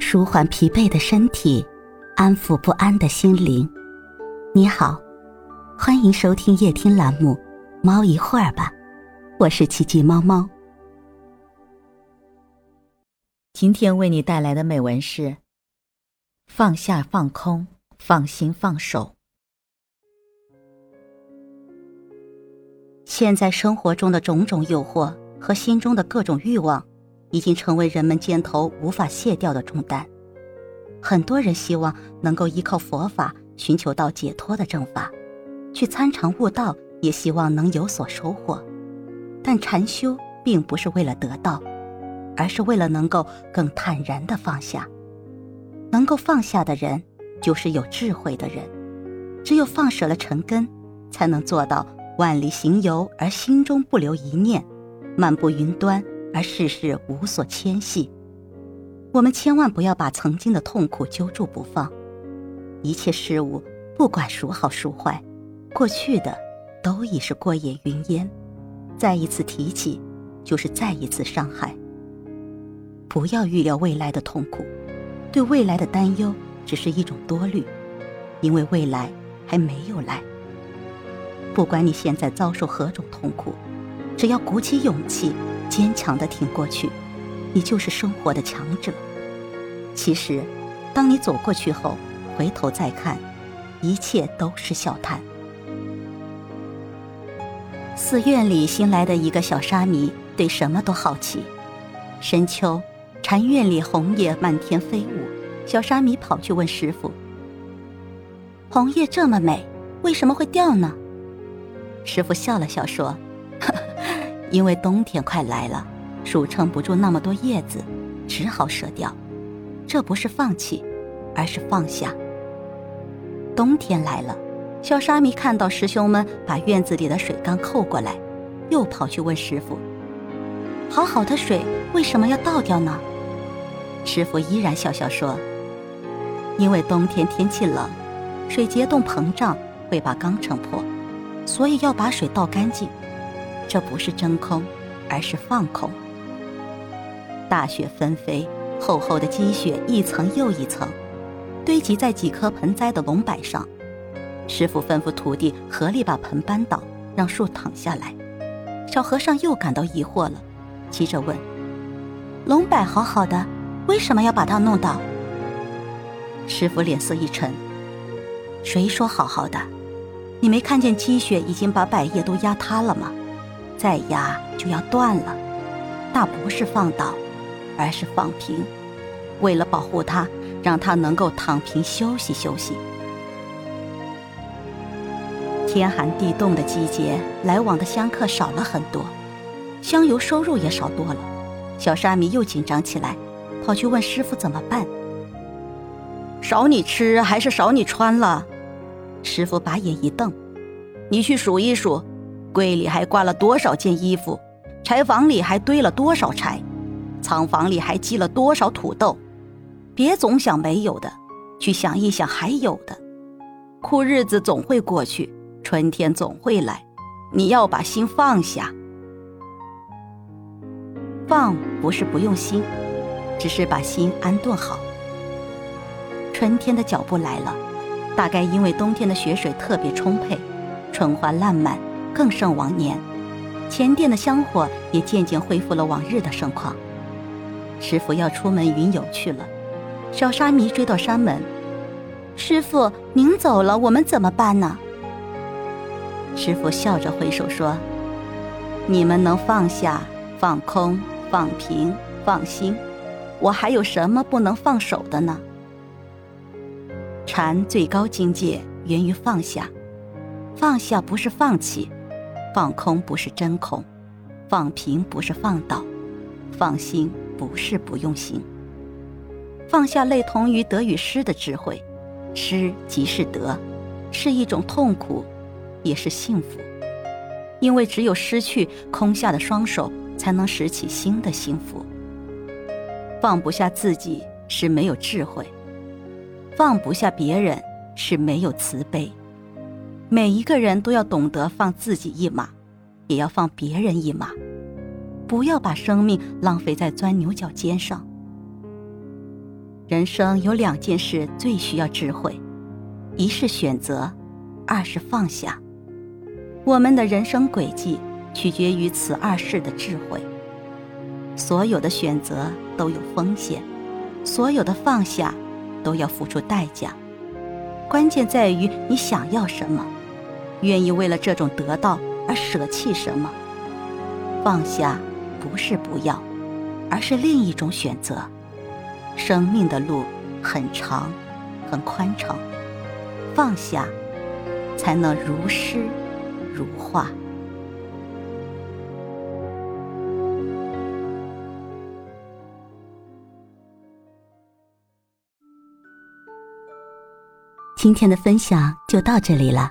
舒缓疲惫的身体，安抚不安的心灵。你好，欢迎收听夜听栏目《猫一会儿吧》，我是奇迹猫猫。今天为你带来的美文是：放下、放空、放心、放手。现在生活中的种种诱惑和心中的各种欲望。已经成为人们肩头无法卸掉的重担。很多人希望能够依靠佛法寻求到解脱的正法，去参禅悟道，也希望能有所收获。但禅修并不是为了得到，而是为了能够更坦然的放下。能够放下的人，就是有智慧的人。只有放舍了尘根，才能做到万里行游而心中不留一念，漫步云端。而世事无所牵系，我们千万不要把曾经的痛苦揪住不放。一切事物，不管孰好孰坏，过去的都已是过眼云烟，再一次提起，就是再一次伤害。不要预料未来的痛苦，对未来的担忧只是一种多虑，因为未来还没有来。不管你现在遭受何种痛苦，只要鼓起勇气。坚强的挺过去，你就是生活的强者。其实，当你走过去后，回头再看，一切都是笑谈。寺院里新来的一个小沙弥，对什么都好奇。深秋，禅院里红叶漫天飞舞，小沙弥跑去问师傅：“红叶这么美，为什么会掉呢？”师傅笑了笑说。因为冬天快来了，树撑不住那么多叶子，只好舍掉。这不是放弃，而是放下。冬天来了，小沙弥看到师兄们把院子里的水缸扣过来，又跑去问师傅：“好好的水为什么要倒掉呢？”师傅依然笑笑说：“因为冬天天气冷，水结冻膨胀会把缸撑破，所以要把水倒干净。”这不是真空，而是放空。大雪纷飞，厚厚的积雪一层又一层，堆积在几棵盆栽的龙柏上。师傅吩咐徒弟合力把盆搬倒，让树躺下来。小和尚又感到疑惑了，急着问：“龙柏好好的，为什么要把它弄倒？”师傅脸色一沉：“谁说好好的？你没看见积雪已经把柏叶都压塌了吗？”再压就要断了，那不是放倒，而是放平。为了保护它，让它能够躺平休息休息。天寒地冻的季节，来往的香客少了很多，香油收入也少多了。小沙弥又紧张起来，跑去问师傅怎么办。少你吃还是少你穿了？师傅把眼一瞪：“你去数一数。”柜里还挂了多少件衣服？柴房里还堆了多少柴？仓房里还积了多少土豆？别总想没有的，去想一想还有的。苦日子总会过去，春天总会来。你要把心放下。放不是不用心，只是把心安顿好。春天的脚步来了，大概因为冬天的雪水特别充沛，春花烂漫。更胜往年，前殿的香火也渐渐恢复了往日的盛况。师傅要出门云游去了，小沙弥追到山门：“师傅，您走了，我们怎么办呢？”师傅笑着挥手说：“你们能放下、放空、放平、放心，我还有什么不能放手的呢？”禅最高境界源于放下，放下不是放弃。放空不是真空，放平不是放倒，放心不是不用心。放下类同于得与失的智慧，失即是得，是一种痛苦，也是幸福。因为只有失去空下的双手，才能拾起新的幸福。放不下自己是没有智慧，放不下别人是没有慈悲。每一个人都要懂得放自己一马，也要放别人一马，不要把生命浪费在钻牛角尖上。人生有两件事最需要智慧，一是选择，二是放下。我们的人生轨迹取决于此二事的智慧。所有的选择都有风险，所有的放下都要付出代价。关键在于你想要什么，愿意为了这种得到而舍弃什么。放下不是不要，而是另一种选择。生命的路很长，很宽敞，放下，才能如诗如画。今天的分享就到这里了，